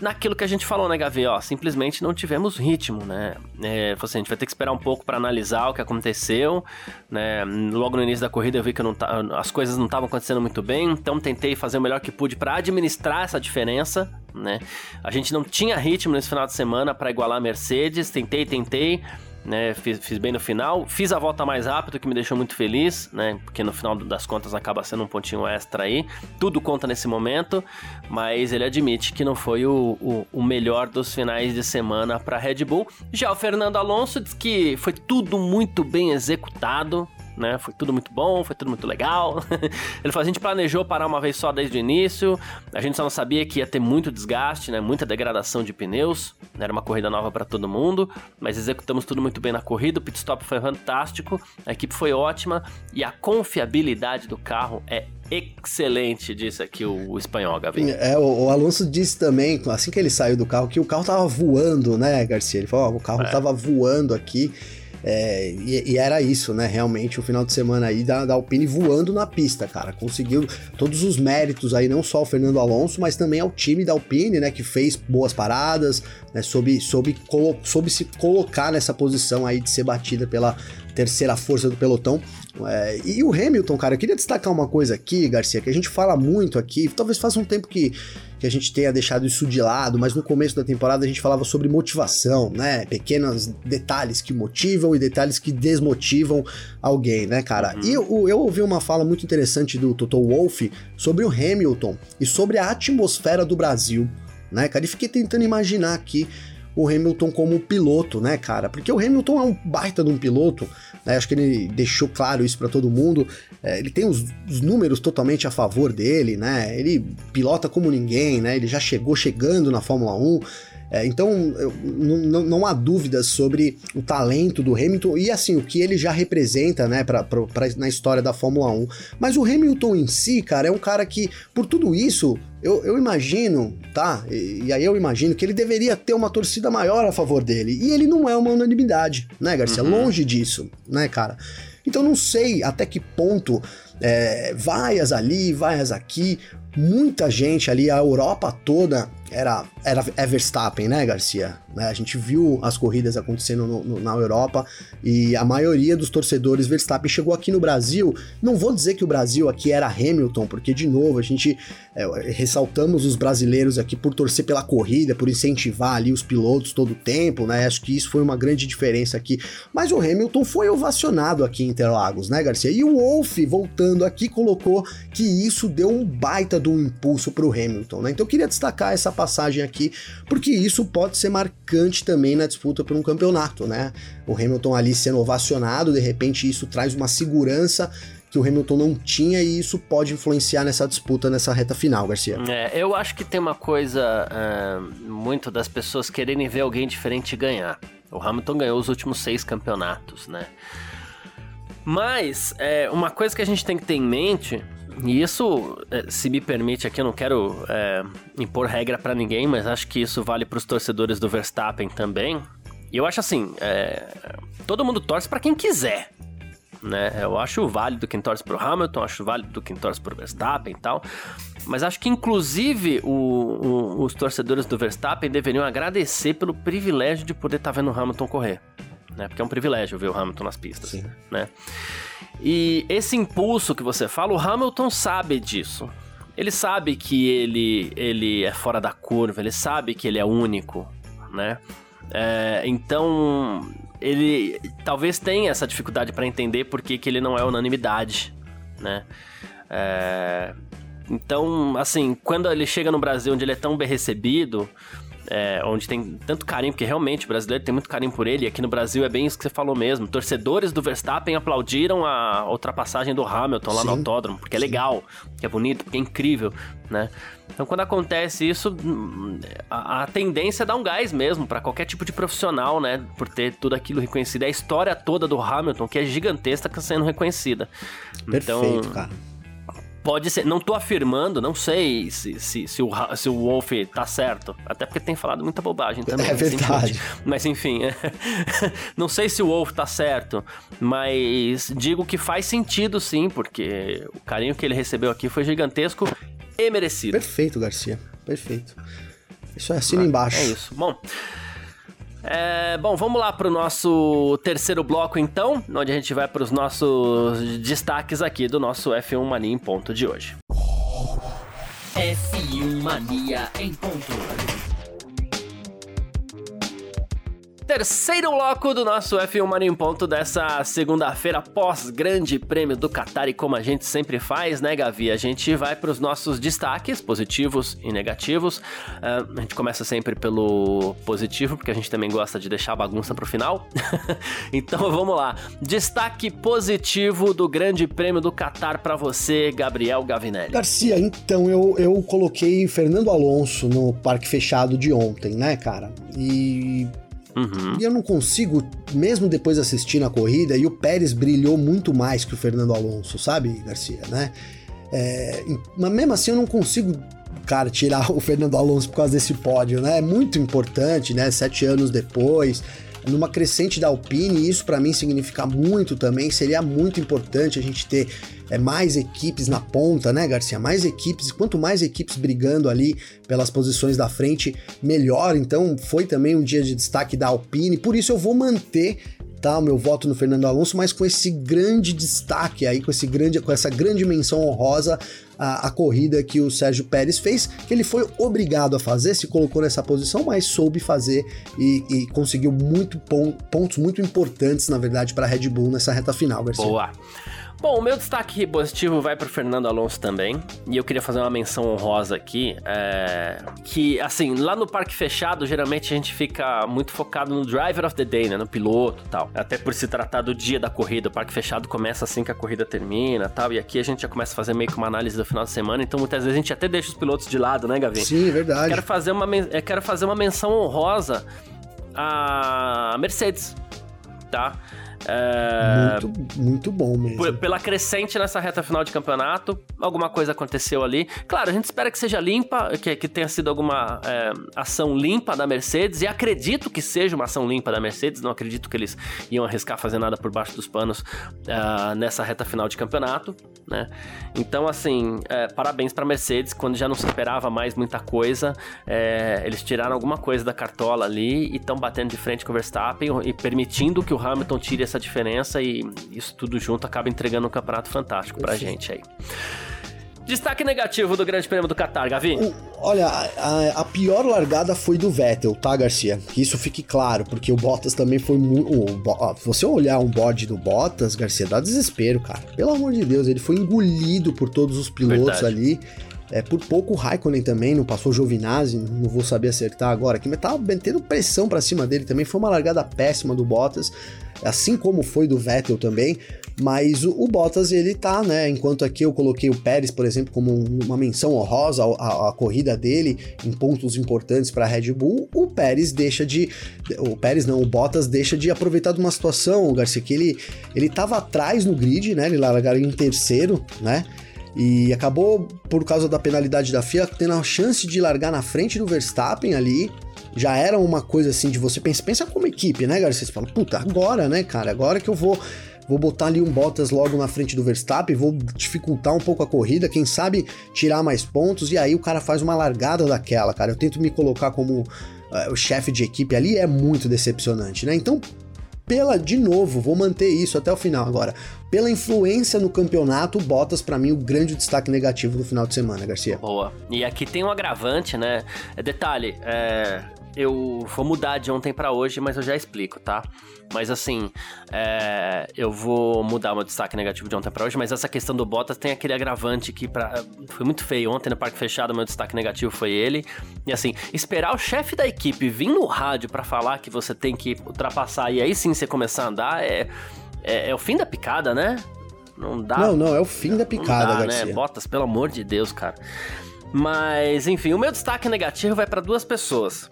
naquilo que a gente falou, né, Gavi? Ó, simplesmente não tivemos ritmo, né? É, assim, a gente vai ter que esperar um pouco para analisar o que aconteceu, né? Logo no início da corrida eu vi que não as coisas não estavam acontecendo muito bem, então tentei fazer o melhor que pude para administrar essa diferença, né? A gente não tinha ritmo nesse final de semana para igualar a Mercedes, tentei, tentei, né? Fiz, fiz, bem no final. Fiz a volta mais rápido, que me deixou muito feliz, né? Porque no final das contas acaba sendo um pontinho extra aí. Tudo conta nesse momento, mas ele admite que não foi o, o, o melhor dos finais de semana para Red Bull. Já o Fernando Alonso diz que foi tudo muito bem executado, né? Foi tudo muito bom, foi tudo muito legal. Ele falou: a gente planejou parar uma vez só desde o início, a gente só não sabia que ia ter muito desgaste, né? Muita degradação de pneus, era uma corrida nova para todo mundo, mas executamos tudo muito bem na corrida, o pit stop foi fantástico, a equipe foi ótima e a confiabilidade do carro é excelente, disse aqui o, o espanhol, Gavi. É, o, o, Alonso disse também, assim que ele saiu do carro, que o carro tava voando, né, Garcia? Ele falou: oh, o carro é. tava voando aqui. É, e, e, era isso, né? Realmente, o final de semana aí da, da Alpine voando na pista, cara. Conseguiu todos os méritos aí, não só o Fernando Alonso, mas também ao time da Alpine, né? Que fez boas paradas, né? Soube, soube, soube se colocar nessa posição aí de ser batida pela terceira força do pelotão. É, e o Hamilton, cara, eu queria destacar uma coisa aqui, Garcia, que a gente fala muito aqui, talvez faça um tempo que, que a gente tenha deixado isso de lado, mas no começo da temporada a gente falava sobre motivação, né? Pequenos detalhes que motivam e detalhes que desmotivam alguém, né, cara? Uhum. E eu, eu ouvi uma fala muito interessante do Toto Wolff sobre o Hamilton e sobre a atmosfera do Brasil, né, cara? E fiquei tentando imaginar aqui o Hamilton como piloto, né, cara? Porque o Hamilton é um baita de um piloto, né? Acho que ele deixou claro isso para todo mundo. É, ele tem os, os, números totalmente a favor dele, né? Ele pilota como ninguém, né? Ele já chegou chegando na Fórmula 1. É, então, eu, não, não, há dúvidas sobre o talento do Hamilton e assim, o que ele já representa, né, pra, pra, pra, na história da Fórmula 1. Mas o Hamilton em si, cara, é um cara que, por tudo isso, eu, eu imagino, tá? E, e, aí eu imagino que ele deveria ter uma torcida maior a favor dele. E ele não é uma unanimidade, né, Garcia? Uhum. Longe disso, né, cara? Então não sei até que ponto é, vaias ali, vaias aqui, muita gente ali, a Europa toda era, era é Verstappen, né, Garcia? Né? A gente viu as corridas acontecendo no, no, na Europa e a maioria dos torcedores Verstappen chegou aqui no Brasil. Não vou dizer que o Brasil aqui era Hamilton, porque, de novo, a gente é, ressaltamos os brasileiros aqui por torcer pela corrida, por incentivar ali os pilotos todo o tempo, né? Acho que isso foi uma grande diferença aqui. Mas o Hamilton foi ovacionado aqui em Interlagos, né, Garcia? E o Wolff, voltando aqui, colocou que isso deu um baita do impulso para o Hamilton, né? Então eu queria destacar essa passagem aqui, porque isso pode ser marcante também na disputa por um campeonato, né? O Hamilton ali sendo ovacionado, de repente isso traz uma segurança que o Hamilton não tinha e isso pode influenciar nessa disputa nessa reta final, Garcia. É, eu acho que tem uma coisa uh, muito das pessoas quererem ver alguém diferente ganhar. O Hamilton ganhou os últimos seis campeonatos, né? Mas é, uma coisa que a gente tem que ter em mente e isso, é, se me permite aqui, eu não quero é, impor regra para ninguém, mas acho que isso vale para os torcedores do Verstappen também. E eu acho assim, é, todo mundo torce para quem quiser. Né? Eu acho válido quem torce pro Hamilton, acho válido quem torce pro Verstappen e tal. Mas acho que, inclusive, o, o, os torcedores do Verstappen deveriam agradecer pelo privilégio de poder estar tá vendo o Hamilton correr. Né? Porque é um privilégio ver o Hamilton nas pistas. Sim. Né? E esse impulso que você fala, o Hamilton sabe disso. Ele sabe que ele, ele é fora da curva, ele sabe que ele é único, né? É, então, ele talvez tenha essa dificuldade para entender por que, que ele não é unanimidade, né? É, então, assim, quando ele chega no Brasil, onde ele é tão bem recebido, é, onde tem tanto carinho, porque realmente o brasileiro tem muito carinho por ele, e aqui no Brasil é bem isso que você falou mesmo. Torcedores do Verstappen aplaudiram a ultrapassagem do Hamilton lá Sim. no autódromo, porque é legal, porque é bonito, porque é incrível, né? Então, quando acontece isso, a, a tendência é dar um gás mesmo para qualquer tipo de profissional, né? Por ter tudo aquilo reconhecido. É a história toda do Hamilton, que é gigantesca, sendo reconhecida. Perfeito, então, cara. Pode ser, não tô afirmando, não sei se, se, se, o, se o Wolf tá certo. Até porque tem falado muita bobagem também. É verdade. Mas enfim, não sei se o Wolf tá certo, mas digo que faz sentido sim, porque o carinho que ele recebeu aqui foi gigantesco e merecido. Perfeito, Garcia. Perfeito. Isso é assina ah, embaixo. É isso. Bom. É, bom, vamos lá para o nosso terceiro bloco então, onde a gente vai para os nossos destaques aqui do nosso F1 Mania em ponto de hoje. F1 Mania em ponto. Terceiro bloco do nosso F1 Mania em Ponto dessa segunda-feira pós Grande Prêmio do Qatar e como a gente sempre faz, né, Gavi? A gente vai para os nossos destaques positivos e negativos. Uh, a gente começa sempre pelo positivo, porque a gente também gosta de deixar a bagunça pro final. então vamos lá. Destaque positivo do Grande Prêmio do Qatar para você, Gabriel Gavinelli. Garcia, então eu, eu coloquei Fernando Alonso no parque fechado de ontem, né, cara? E Uhum. E eu não consigo, mesmo depois assistindo a corrida, e o Pérez brilhou muito mais que o Fernando Alonso, sabe, Garcia, né? É, mas mesmo assim eu não consigo, cara, tirar o Fernando Alonso por causa desse pódio, né? É muito importante, né? Sete anos depois, numa crescente da Alpine, e isso para mim significa muito também. Seria muito importante a gente ter é, mais equipes na ponta, né, Garcia? Mais equipes, quanto mais equipes brigando ali pelas posições da frente, melhor. Então foi também um dia de destaque da Alpine, por isso eu vou manter tá, o meu voto no Fernando Alonso, mas com esse grande destaque aí, com, esse grande, com essa grande menção honrosa a, a, corrida que o Sérgio Pérez fez, que ele foi obrigado a fazer, se colocou nessa posição, mas soube fazer e, e conseguiu muito pontos muito importantes, na verdade, para a Red Bull nessa reta final, Garcia. Boa. Bom, o meu destaque positivo vai para Fernando Alonso também. E eu queria fazer uma menção honrosa aqui. É... Que, assim, lá no parque fechado, geralmente a gente fica muito focado no driver of the day, né? No piloto e tal. Até por se tratar do dia da corrida. O parque fechado começa assim que a corrida termina tal. E aqui a gente já começa a fazer meio que uma análise do final de semana. Então muitas vezes a gente até deixa os pilotos de lado, né, Gavi? Sim, verdade. Quero fazer uma, eu quero fazer uma menção honrosa a Mercedes, tá? É... Muito, muito bom mesmo. Pela crescente nessa reta final de campeonato, alguma coisa aconteceu ali. Claro, a gente espera que seja limpa, que, que tenha sido alguma é, ação limpa da Mercedes, e acredito que seja uma ação limpa da Mercedes, não acredito que eles iam arriscar fazer nada por baixo dos panos uh, nessa reta final de campeonato, né? Então, assim, é, parabéns para Mercedes, quando já não se esperava mais muita coisa, é, eles tiraram alguma coisa da cartola ali e estão batendo de frente com o Verstappen e permitindo que o Hamilton tire essa diferença e isso tudo junto acaba entregando um campeonato fantástico pra Sim. gente aí. Destaque negativo do Grande Prêmio do Qatar, Gavi? O, olha, a, a, pior largada foi do Vettel, tá, Garcia? Que isso fique claro, porque o Bottas também foi muito. Você olhar um bode do Bottas, Garcia, dá desespero, cara. Pelo amor de Deus, ele foi engolido por todos os pilotos Verdade. ali. É, por pouco o Raikkonen também, não passou o Giovinazzi, não vou saber acertar agora aqui, mas tava tendo pressão para cima dele também. Foi uma largada péssima do Bottas assim como foi do Vettel também, mas o, o, Bottas ele tá, né? Enquanto aqui eu coloquei o Pérez, por exemplo, como uma menção honrosa à, corrida dele em pontos importantes para a Red Bull, o Pérez deixa de, o Pérez não, o Bottas deixa de aproveitar de uma situação, Garcia, que ele ele tava atrás no grid, né? Ele largaram em terceiro, né? E acabou, por causa da penalidade da FIA, tendo a chance de largar na frente do Verstappen ali, já era uma coisa assim de você pensa, pensa como equipe, né, Garcia? Você fala, puta, agora, né, cara? Agora que eu vou vou botar ali um Bottas logo na frente do Verstappen, vou dificultar um pouco a corrida, quem sabe tirar mais pontos, e aí o cara faz uma largada daquela, cara. Eu tento me colocar como uh, o chefe de equipe ali, é muito decepcionante, né? Então, pela, de novo, vou manter isso até o final agora. Pela influência no campeonato, Bottas para mim o grande destaque negativo do final de semana, Garcia. Boa. E aqui tem um agravante, né? Detalhe, é, eu vou mudar de ontem para hoje, mas eu já explico, tá? Mas assim, é, eu vou mudar o meu destaque negativo de ontem para hoje, mas essa questão do Bottas tem aquele agravante que pra, foi muito feio. Ontem no Parque Fechado, meu destaque negativo foi ele. E assim, esperar o chefe da equipe vir no rádio para falar que você tem que ultrapassar e aí sim você começar a andar é, é, é o fim da picada, né? Não dá. Não, não, é o fim da picada, não dá, Garcia. né? Bottas, pelo amor de Deus, cara. Mas, enfim, o meu destaque negativo vai para duas pessoas.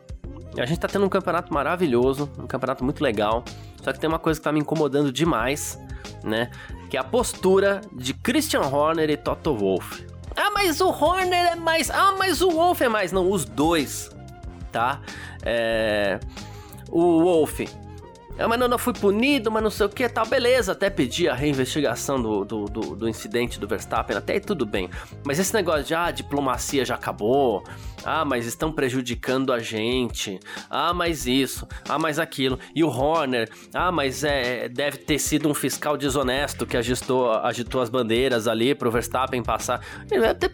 A gente tá tendo um campeonato maravilhoso, um campeonato muito legal. Só que tem uma coisa que tá me incomodando demais, né? Que é a postura de Christian Horner e Toto Wolff. Ah, mas o Horner é mais. Ah, mas o Wolff é mais. Não, os dois, tá? É. O Wolff é, mas não, não fui punido, mas não sei o que tal. Beleza, até pedi a reinvestigação do, do, do, do incidente do Verstappen, até tudo bem. Mas esse negócio de, ah, diplomacia já acabou, ah, mas estão prejudicando a gente. Ah, mas isso. Ah, mas aquilo. E o Horner. Ah, mas é, deve ter sido um fiscal desonesto que agitou, agitou as bandeiras ali pro Verstappen passar.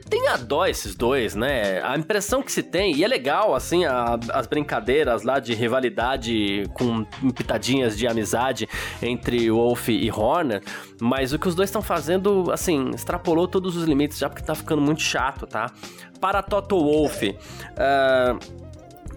Tem a dó esses dois, né? A impressão que se tem, e é legal, assim, a, as brincadeiras lá de rivalidade com pitadinhas de amizade entre Wolf e Horner, mas o que os dois estão fazendo, assim, extrapolou todos os limites já porque tá ficando muito chato, tá? Para Toto Wolff, uh,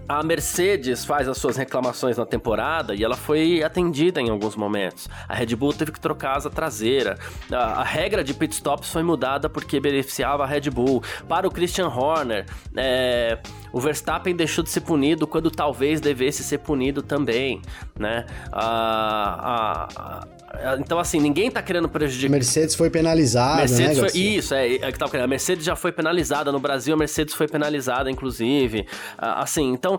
a Mercedes faz as suas reclamações na temporada e ela foi atendida em alguns momentos. A Red Bull teve que trocar a asa traseira. A, a regra de pit stops foi mudada porque beneficiava a Red Bull. Para o Christian Horner, é, o Verstappen deixou de ser punido quando talvez devesse ser punido também, né? A, a, então, assim, ninguém tá querendo prejudicar. Mercedes foi penalizada, Mercedes né, foi... Isso, é, é que tava querendo. A Mercedes já foi penalizada. No Brasil, a Mercedes foi penalizada, inclusive. Assim, então.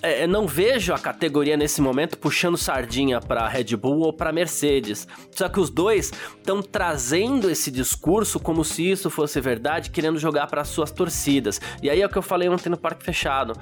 É, não vejo a categoria nesse momento puxando sardinha para Red Bull ou para Mercedes. Só que os dois estão trazendo esse discurso como se isso fosse verdade, querendo jogar para suas torcidas. E aí é o que eu falei ontem no Parque Fechado.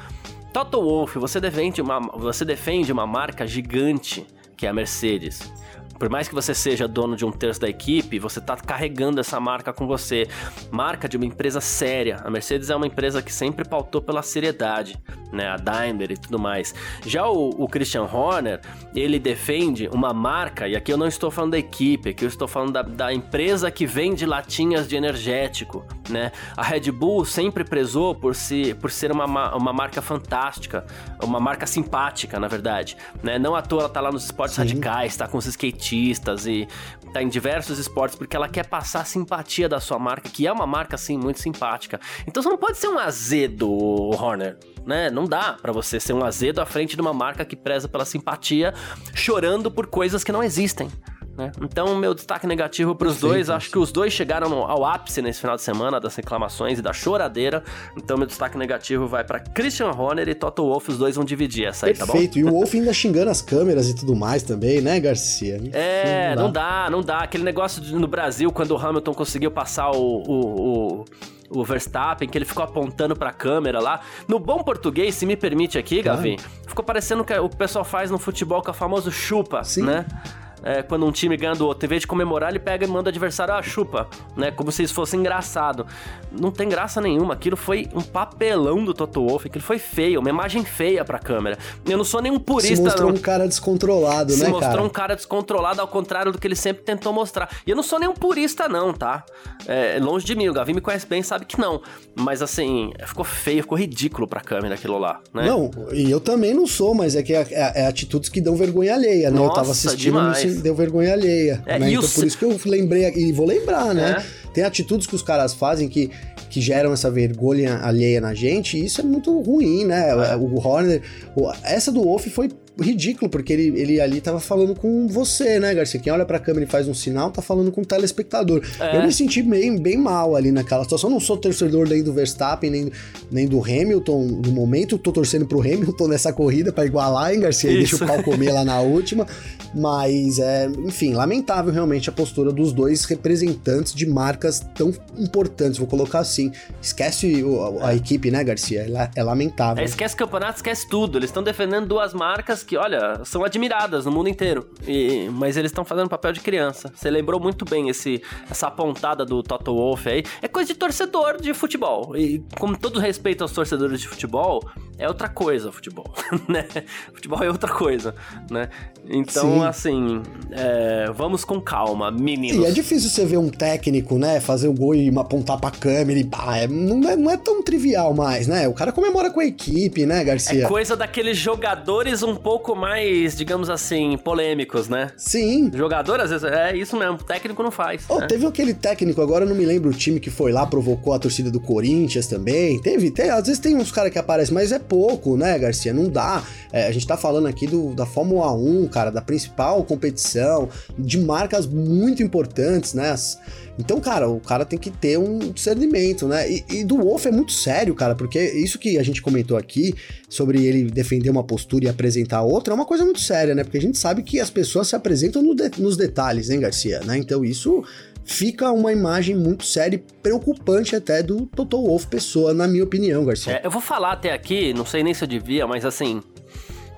Toto Wolff, você defende uma, você defende uma marca gigante que é a Mercedes. Por mais que você seja dono de um terço da equipe, você está carregando essa marca com você. Marca de uma empresa séria. A Mercedes é uma empresa que sempre pautou pela seriedade, né? A Daimler e tudo mais. Já o, o Christian Horner, ele defende uma marca, e aqui eu não estou falando da equipe, aqui eu estou falando da, da empresa que vende latinhas de energético, né? A Red Bull sempre prezou por, si, por ser uma, uma marca fantástica, uma marca simpática, na verdade, né? Não à toa ela tá lá nos esportes Sim. radicais, tá com os skatistas e tá em diversos esportes porque ela quer passar a simpatia da sua marca, que é uma marca assim muito simpática. Então você não pode ser um azedo, Horner, né? Não dá para você ser um azedo à frente de uma marca que preza pela simpatia, chorando por coisas que não existem. Né? Então, meu destaque negativo para os dois, acho que os dois chegaram ao ápice nesse final de semana das reclamações e da choradeira. Então, meu destaque negativo vai para Christian Horner e Toto Wolff, os dois vão dividir essa aí, Perfeito. tá bom? Perfeito, e o Wolff ainda xingando as câmeras e tudo mais também, né, Garcia? É, não dá. não dá, não dá. Aquele negócio de, no Brasil, quando o Hamilton conseguiu passar o, o, o o Verstappen, que ele ficou apontando pra câmera lá. No bom português, se me permite aqui, claro. Gavi, ficou parecendo que o pessoal faz no futebol com o famoso chupa, Sim. né? É, quando um time ganha do outro. Em vez de comemorar, ele pega e manda o adversário, ah, chupa, né? Como se isso fosse engraçado. Não tem graça nenhuma. Aquilo foi um papelão do Toto Wolff, aquilo foi feio, uma imagem feia pra câmera. Eu não sou nenhum purista. Se mostrou não. um cara descontrolado, Se né, mostrou cara? um cara descontrolado, ao contrário do que ele sempre tentou mostrar. E eu não sou nenhum purista, não, tá? É, longe de mim, o Gavi me conhece bem, sabe que não. Mas assim, ficou feio, ficou ridículo pra câmera aquilo lá, né? Não, e eu também não sou, mas é que é, é, é atitudes que dão vergonha alheia, né? Nossa, eu tava assistindo demais deu vergonha alheia. É, né? Então o... por isso que eu lembrei, e vou lembrar, né? É. Tem atitudes que os caras fazem que, que geram essa vergonha alheia na gente, e isso é muito ruim, né? É. O Horner. Essa do Wolf foi ridículo, porque ele, ele ali tava falando com você, né, Garcia? Quem olha pra câmera e faz um sinal, tá falando com o telespectador. É. Eu me senti bem, bem mal ali naquela situação. Eu não sou torcedor nem do Verstappen, nem, nem do Hamilton no momento. Tô torcendo pro Hamilton nessa corrida para igualar, hein, Garcia? E deixa o pau comer lá na última. Mas, é, enfim, lamentável realmente a postura dos dois representantes de marcas tão importantes. Vou colocar assim. Esquece a, a equipe, né, Garcia? É, é lamentável. É, esquece campeonato, esquece tudo. Eles estão defendendo duas marcas que, olha, são admiradas no mundo inteiro. E, mas eles estão fazendo papel de criança. Você lembrou muito bem esse, essa apontada do Toto Wolff aí. É coisa de torcedor de futebol. E com todo respeito aos torcedores de futebol, é outra coisa futebol, né? Futebol é outra coisa, né? Então, Sim. assim, é, vamos com calma, meninos. E é difícil você ver um técnico, né, fazer o gol e apontar pra câmera e pá, é, não, é, não é tão trivial mais, né? O cara comemora com a equipe, né, Garcia? É coisa daqueles jogadores um pouco mais, digamos assim, polêmicos, né? Sim. Jogador, às vezes, é isso mesmo, técnico não faz. Oh, né? Teve aquele técnico, agora eu não me lembro o time que foi lá, provocou a torcida do Corinthians também. Teve, tem, às vezes tem uns caras que aparecem, mas é pouco, né, Garcia? Não dá. É, a gente tá falando aqui do, da Fórmula 1, cara, da principal competição, de marcas muito importantes, né? Então, cara, o cara tem que ter um discernimento, né? E, e, do Wolf é muito sério, cara, porque isso que a gente comentou aqui sobre ele defender uma postura e apresentar outra é uma coisa muito séria, né? Porque a gente sabe que as pessoas se apresentam no de, nos detalhes, hein, Garcia? Né? Então, isso fica uma imagem muito séria e preocupante até do Toto Wolff pessoa, na minha opinião, Garcia. É, eu vou falar até aqui, não sei nem se eu devia, mas assim,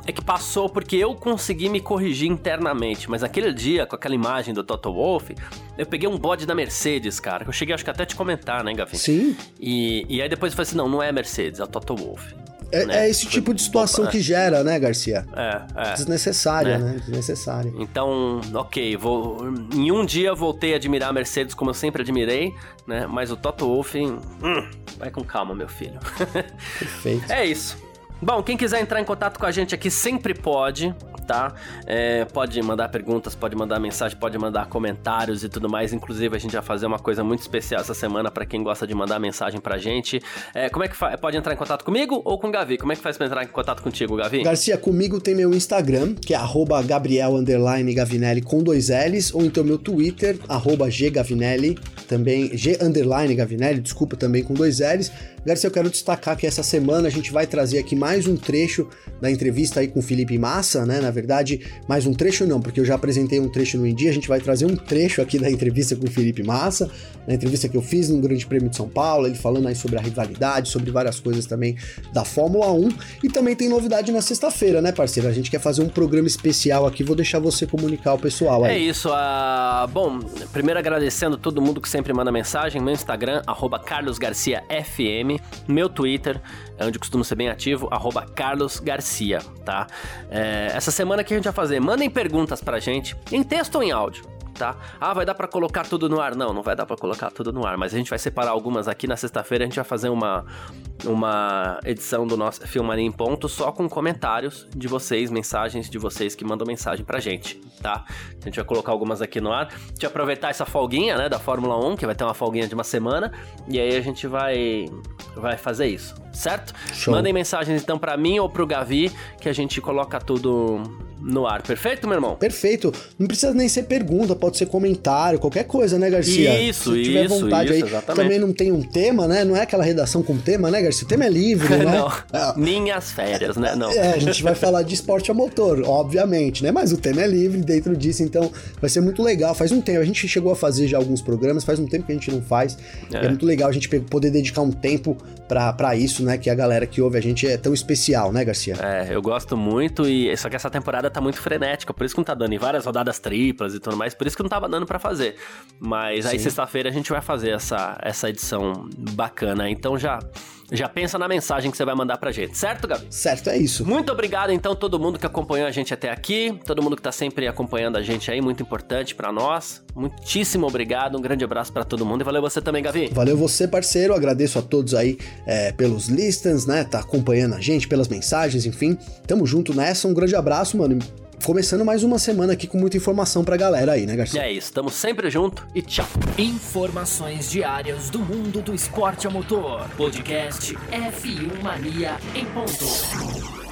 é que passou porque eu consegui me corrigir internamente, mas aquele dia, com aquela imagem do Toto Wolff, eu peguei um bode da Mercedes, cara, que eu cheguei acho que até te comentar, né, Gavi? Sim. E, e aí depois eu falei assim, não, não é Mercedes, é o Toto Wolff. É, né? é esse Foi tipo de situação que gera, né, Garcia? É, é. Desnecessária, né? né? Desnecessária. Então, ok, vou. Em um dia voltei a admirar a Mercedes como eu sempre admirei, né? Mas o Toto Wolff, hum, vai com calma, meu filho. Perfeito. é isso. Bom, quem quiser entrar em contato com a gente aqui sempre pode, tá? É, pode mandar perguntas, pode mandar mensagem, pode mandar comentários e tudo mais. Inclusive, a gente vai fazer uma coisa muito especial essa semana para quem gosta de mandar mensagem pra gente. É, como é que pode entrar em contato comigo ou com o Gavi? Como é que faz pra entrar em contato contigo, Gavi? Garcia, comigo tem meu Instagram, que é Gabriel Gavinelli com dois L's, ou então meu Twitter, Ggavinelli, também G Gavinelli, desculpa, também com dois L's. Garcia, eu quero destacar que essa semana a gente vai trazer aqui mais um trecho da entrevista aí com o Felipe Massa, né? Na verdade, mais um trecho não, porque eu já apresentei um trecho no Indy, a gente vai trazer um trecho aqui da entrevista com o Felipe Massa, na entrevista que eu fiz no Grande Prêmio de São Paulo, ele falando aí sobre a rivalidade, sobre várias coisas também da Fórmula 1, e também tem novidade na sexta-feira, né, parceiro? A gente quer fazer um programa especial aqui, vou deixar você comunicar ao pessoal aí. É isso, uh... bom, primeiro agradecendo todo mundo que sempre manda mensagem, meu Instagram, carlosgarciafm, meu Twitter, é onde costumo ser bem ativo, arroba Carlos Garcia, tá? É, essa semana que a gente vai fazer, mandem perguntas pra gente, em texto ou em áudio tá? Ah, vai dar para colocar tudo no ar? Não, não vai dar para colocar tudo no ar, mas a gente vai separar algumas aqui na sexta-feira, a gente vai fazer uma uma edição do nosso Filmaria em Ponto só com comentários de vocês, mensagens de vocês que mandam mensagem pra gente, tá? A gente vai colocar algumas aqui no ar. Vai aproveitar essa folguinha, né, da Fórmula 1, que vai ter uma folguinha de uma semana, e aí a gente vai vai fazer isso, certo? Show. Mandem mensagens então para mim ou pro Gavi que a gente coloca tudo no ar. Perfeito, meu irmão? Perfeito. Não precisa nem ser pergunta, pode ser comentário, qualquer coisa, né, Garcia? Isso, Se tiver isso, vontade isso, aí. Exatamente. Também não tem um tema, né? Não é aquela redação com tema, né, Garcia? O tema é livre, né? não. É. Minhas férias, né? Não. É, a gente vai falar de esporte a motor, obviamente, né? Mas o tema é livre dentro disso, então vai ser muito legal. Faz um tempo, a gente chegou a fazer já alguns programas, faz um tempo que a gente não faz. É, é muito legal a gente poder dedicar um tempo para isso, né? Que a galera que ouve a gente é tão especial, né, Garcia? É, eu gosto muito e só que essa temporada tá muito frenética, por isso que não tá dando em várias rodadas triplas e tudo mais, por isso que não tava dando para fazer. Mas Sim. aí sexta-feira a gente vai fazer essa, essa edição bacana. Então já já pensa na mensagem que você vai mandar pra gente, certo, Gabi? Certo, é isso. Muito obrigado, então, todo mundo que acompanhou a gente até aqui, todo mundo que tá sempre acompanhando a gente aí, muito importante para nós. Muitíssimo obrigado, um grande abraço para todo mundo e valeu você também, Gavi. Valeu você, parceiro, agradeço a todos aí é, pelos listens, né, tá acompanhando a gente, pelas mensagens, enfim. Tamo junto nessa, um grande abraço, mano começando mais uma semana aqui com muita informação pra galera aí, né, Garcia? É isso, tamo sempre junto e tchau. Informações diárias do mundo do esporte a motor. Podcast F1 Mania em ponto.